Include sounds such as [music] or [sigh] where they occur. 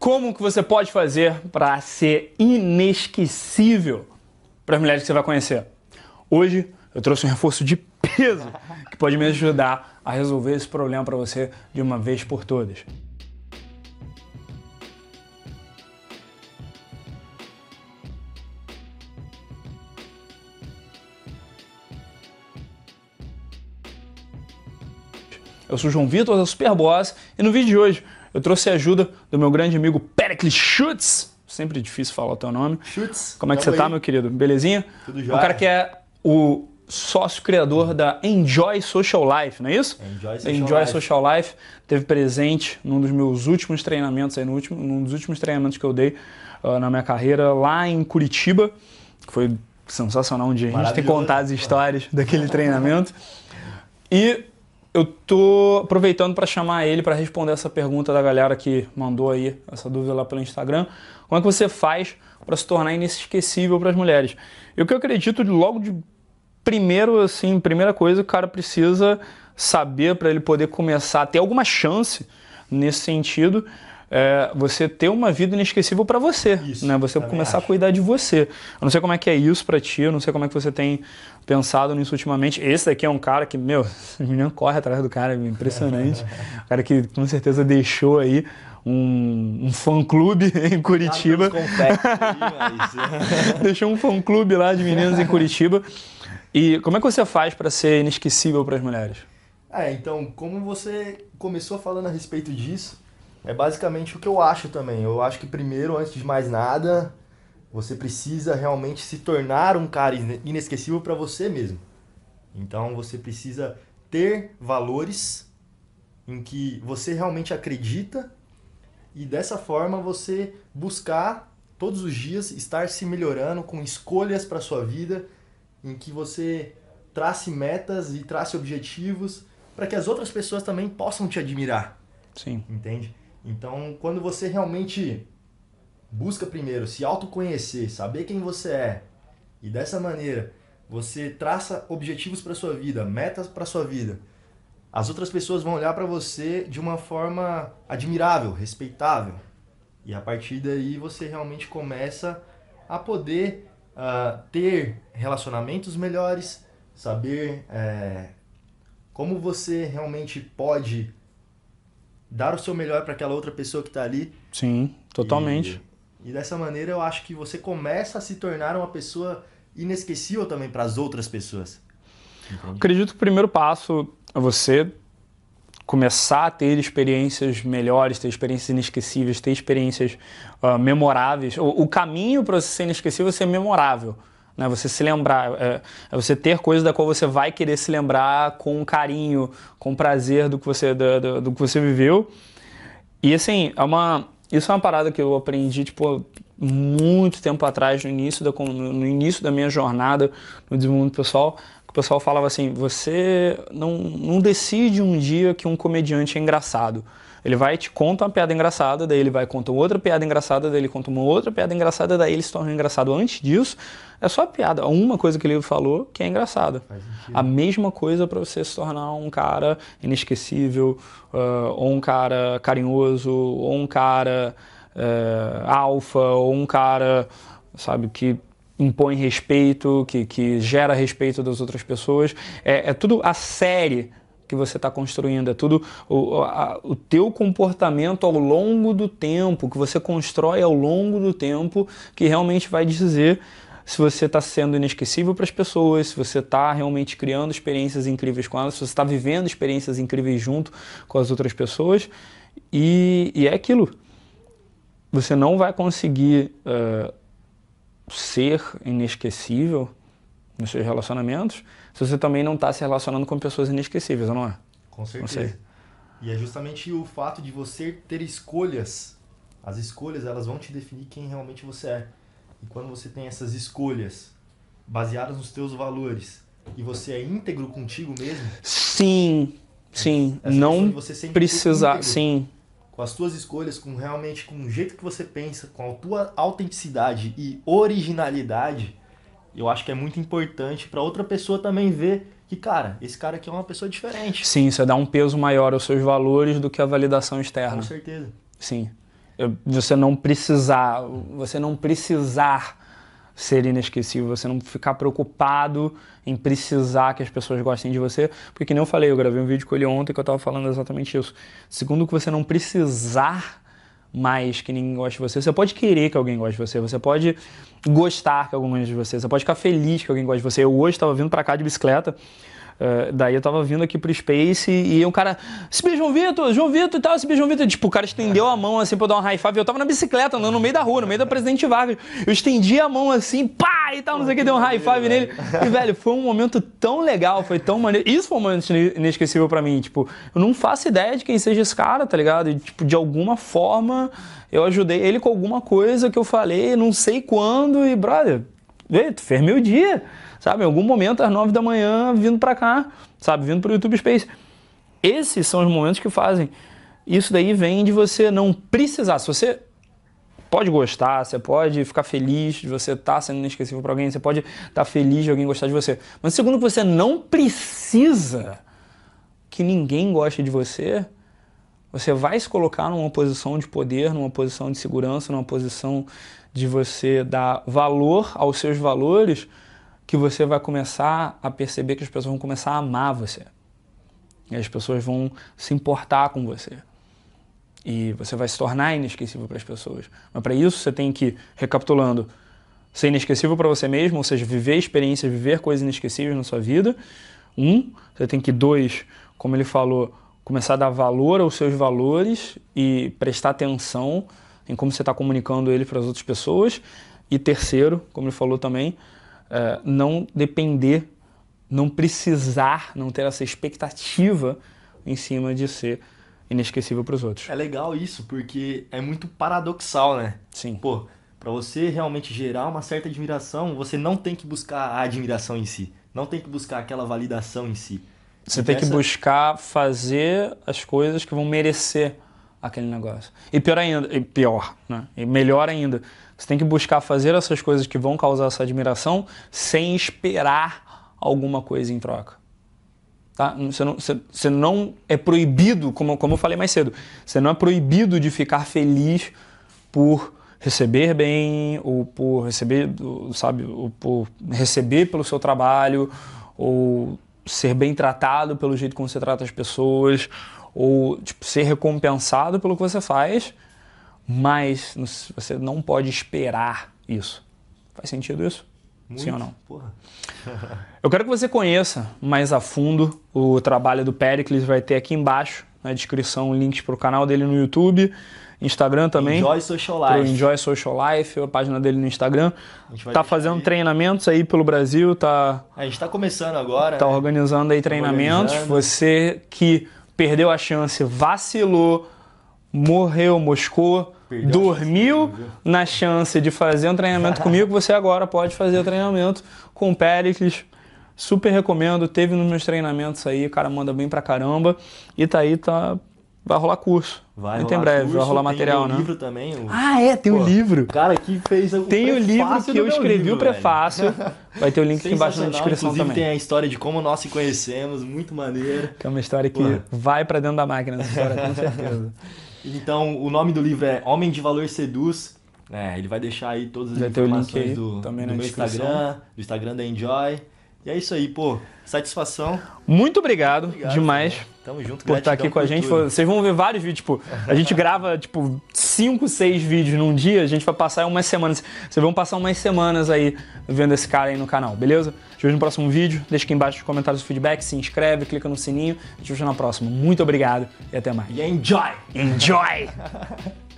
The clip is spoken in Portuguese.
Como que você pode fazer para ser inesquecível para as mulheres que você vai conhecer? Hoje eu trouxe um reforço de peso que pode me ajudar a resolver esse problema para você de uma vez por todas. Eu sou João Vitor da Superboss e no vídeo de hoje eu trouxe a ajuda do meu grande amigo Pericles Schutz. Sempre difícil falar o teu nome. Schutz. Como é que você tá, meu querido? Belezinha? Tudo O jóia. cara que é o sócio criador da Enjoy Social Life, não é isso? Enjoy Social Enjoy Life. Social Life teve presente num dos meus últimos treinamentos aí, no último, num dos últimos treinamentos que eu dei ah, na minha carreira lá em Curitiba, que foi sensacional um dia a gente ter contado as histórias daquele treinamento. E eu tô aproveitando para chamar ele para responder essa pergunta da galera que mandou aí essa dúvida lá pelo Instagram. Como é que você faz para se tornar inesquecível para as mulheres? E o que eu acredito logo de primeiro, assim, primeira coisa, o cara precisa saber para ele poder começar a ter alguma chance nesse sentido. É, você ter uma vida inesquecível para você, Isso, né? Você começar a acho. cuidar de você. Eu não sei como é que é isso para ti, eu não sei como é que você tem pensado nisso ultimamente. Esse daqui é um cara que, meu, [laughs] esse menino corre atrás do cara, é impressionante. um [laughs] cara que com certeza deixou aí um, um fã-clube [laughs] em Curitiba. Mas- Deixou um fã-clube lá de meninas em Curitiba. E como é que você faz para ser inesquecível para as mulheres? É, então, como você começou falando a respeito disso, é basicamente o que eu acho também. Eu acho que primeiro, antes de mais nada, você precisa realmente se tornar um cara ine- inesquecível para você mesmo. Então, você precisa ter valores em que você realmente acredita e dessa forma você buscar todos os dias estar se melhorando com escolhas para sua vida em que você trace metas e trace objetivos para que as outras pessoas também possam te admirar, Sim. entende? Então, quando você realmente busca primeiro se autoconhecer, saber quem você é, e dessa maneira você traça objetivos para sua vida, metas para sua vida, as outras pessoas vão olhar para você de uma forma admirável, respeitável. E a partir daí você realmente começa a poder ah, ter relacionamentos melhores, saber eh, como você realmente pode dar o seu melhor para aquela outra pessoa que está ali. Sim, totalmente. E, e dessa maneira eu acho que você começa a se tornar uma pessoa inesquecível também para as outras pessoas. Entende? Acredito que o primeiro passo é você começar a ter experiências melhores, ter experiências inesquecíveis, ter experiências ah, memoráveis. O, o caminho para você ser inesquecível é ser memorável. Né? Você se lembrar, é, é você ter coisas da qual você vai querer se lembrar com carinho, com prazer do que você, do, do- do que você viveu. E assim, é uma, isso é uma parada que eu aprendi, tipo, muito tempo atrás, no início da, no início da minha jornada no desenvolvimento pessoal, que o pessoal falava assim, você não, não decide um dia que um comediante é engraçado. Ele vai te conta uma piada engraçada, daí ele vai e conta outra piada engraçada, daí ele conta uma outra piada engraçada, daí ele se torna engraçado. Antes disso, é só piada. Uma coisa que ele falou que é engraçada. A mesma coisa para você se tornar um cara inesquecível, ah, ou um cara carinhoso, ou um cara eh, alfa, ou um cara, sabe, que impõe respeito, que, que gera respeito das outras pessoas. É, é tudo a série que você está construindo, é tudo o, a- o teu comportamento ao longo do tempo, que você constrói ao longo do tempo, que realmente vai dizer se você está sendo inesquecível para as pessoas, se você está realmente criando experiências incríveis com elas, se você está vivendo experiências incríveis junto com as outras pessoas. E, e é aquilo. Você não vai conseguir eh, ser inesquecível nos seus relacionamentos se você também não está se relacionando com pessoas inesquecíveis, não é? Com certeza. E é justamente o fato de você ter escolhas. As escolhas, elas vão te definir quem realmente você é. E quando você tem essas escolhas baseadas nos teus valores e você é íntegro contigo mesmo, Sim, sim. Essa não precisar. Sim, com as tuas escolhas, com realmente com o jeito que você pensa, com a tua autenticidade e originalidade, eu acho que é muito importante para outra pessoa também ver que, cara, esse cara aqui é uma pessoa diferente. sim. Você dá um peso maior aos seus valores do que a validação Com externa. certeza. Sim. você não precisar, você não precisar ser inesquecível, você não ficar preocupado em precisar que as pessoas gostem de você, porque que nem eu falei, eu gravei um vídeo com ele ontem que eu tava falando exatamente isso. Segundo que você não precisar mais que ninguém goste de você, você pode querer que alguém goste de você, você pode gostar que alguém goste de você, você pode ficar feliz que alguém goste de você. Eu hoje estava vindo para cá de bicicleta, Uh, daí eu tava vindo aqui pro Space e o cara, se beijou João Vitor, João Vitor e tal, se beijou João Vitor. Tipo, o cara estendeu a mão assim pra eu dar um high five. Eu tava na bicicleta, andando no meio da rua, no meio da Presidente Vargas. Eu estendi a mão assim, pá, e tal, não sei o que, deu um high five nele. E, velho, foi um momento tão legal, foi tão maneiro. Isso foi um momento inesquecível para mim. Tipo, eu não faço ideia de quem seja esse cara, tá ligado? E, tipo, de alguma forma eu ajudei ele com alguma coisa que eu falei, não sei quando, e, brother, tu fez meu dia sabe? Em algum momento, às nove da manhã, vindo para cá, sabe? Vindo para o YouTube Space. Esses são os momentos que fazem. Isso daí vem de você não precisar. Se você pode gostar, você pode ficar feliz de você estar tá sendo inesquecível para alguém, você pode estar tá feliz de alguém gostar de você. Mas segundo que você não precisa que ninguém goste de você, você vai se colocar numa posição de poder, numa posição de segurança, numa posição de você dar valor aos seus valores que você vai começar a perceber que as pessoas vão começar a amar você. E as pessoas vão se importar com você. E você vai se tornar inesquecível para as pessoas. Mas para isso você tem que, recapitulando, ser inesquecível para você mesmo, ou seja, viver experiências, viver coisas inesquecíveis na sua vida. Um, você tem que, dois, como ele falou, começar a dar valor aos seus valores e prestar atenção em como você está comunicando ele para as outras pessoas. E terceiro, como ele falou também, uh, não depender, não precisar, não ter essa expectativa em cima de ser inesquecível para os outros. É legal isso, porque é muito paradoxal, né? Sim. Pô, para você realmente gerar uma certa admiração, você não tem que buscar a admiração em si, não tem que buscar aquela validação em si. Você tem que buscar fazer as coisas que vão merecer aquele negócio. E pior ainda, e pior, né? E melhor ainda, você tem que buscar fazer essas coisas que vão causar essa admiração sem esperar alguma coisa em troca. Tá? Você, não, você, você não é proibido, como, como eu falei mais cedo, você não é proibido de ficar feliz por receber bem, ou por receber, sabe, ou por receber pelo seu trabalho, ou ser bem tratado pelo jeito como você trata as pessoas, ou tipo, ser recompensado pelo que você faz, mas você não pode esperar isso. Faz sentido isso? Muito, Sim ou não? Porra. Eu quero que você conheça mais a fundo o trabalho do Pericles. Vai ter aqui embaixo na descrição links para o canal dele no YouTube, Instagram também. Enjoy Social Life. Enjoy Social Life, a página dele no Instagram. Tá fazendo aí. treinamentos aí pelo Brasil, tá. A gente está começando agora. Tá né? organizando aí treinamentos. Você que perdeu a chance, vacilou, morreu, moscou Perdeu dormiu na chance de fazer um treinamento comigo, você agora pode fazer o treinamento com o Pericles. Super recomendo, teve nos meus treinamentos aí, o cara manda bem pra caramba. E tá aí, tá. Vai rolar curso. Vai Muito em breve, curso, vai rolar material, né? Tem o livro também. O... Ah, é, tem o um livro. O cara que fez o Tem o livro que eu escrevi livro, o prefácio. Vai ter o link aqui embaixo na descrição Inclusive, também. tem a história de como nós se conhecemos, muito maneiro. Que é uma história que Pô. vai para dentro da máquina, essa história, com certeza. [laughs] Então, o nome do livro é Homem de Valor Seduz. É, ele vai deixar aí todas as vai informações do, do meu Instagram, do Instagram da Enjoy. E é isso aí, pô. Satisfação. Muito obrigado, obrigado demais. Tamo junto, por estar aqui com a gente. Tudo. Vocês vão ver vários vídeos, tipo, a gente grava, tipo, 5, 6 vídeos num dia, a gente vai passar umas semanas. Vocês vão passar umas semanas aí vendo esse cara aí no canal, beleza? Te vejo no próximo vídeo. Deixa aqui embaixo nos comentários o feedback, se inscreve, clica no sininho. A gente vejo na próxima. Muito obrigado e até mais. E enjoy! Enjoy! [laughs]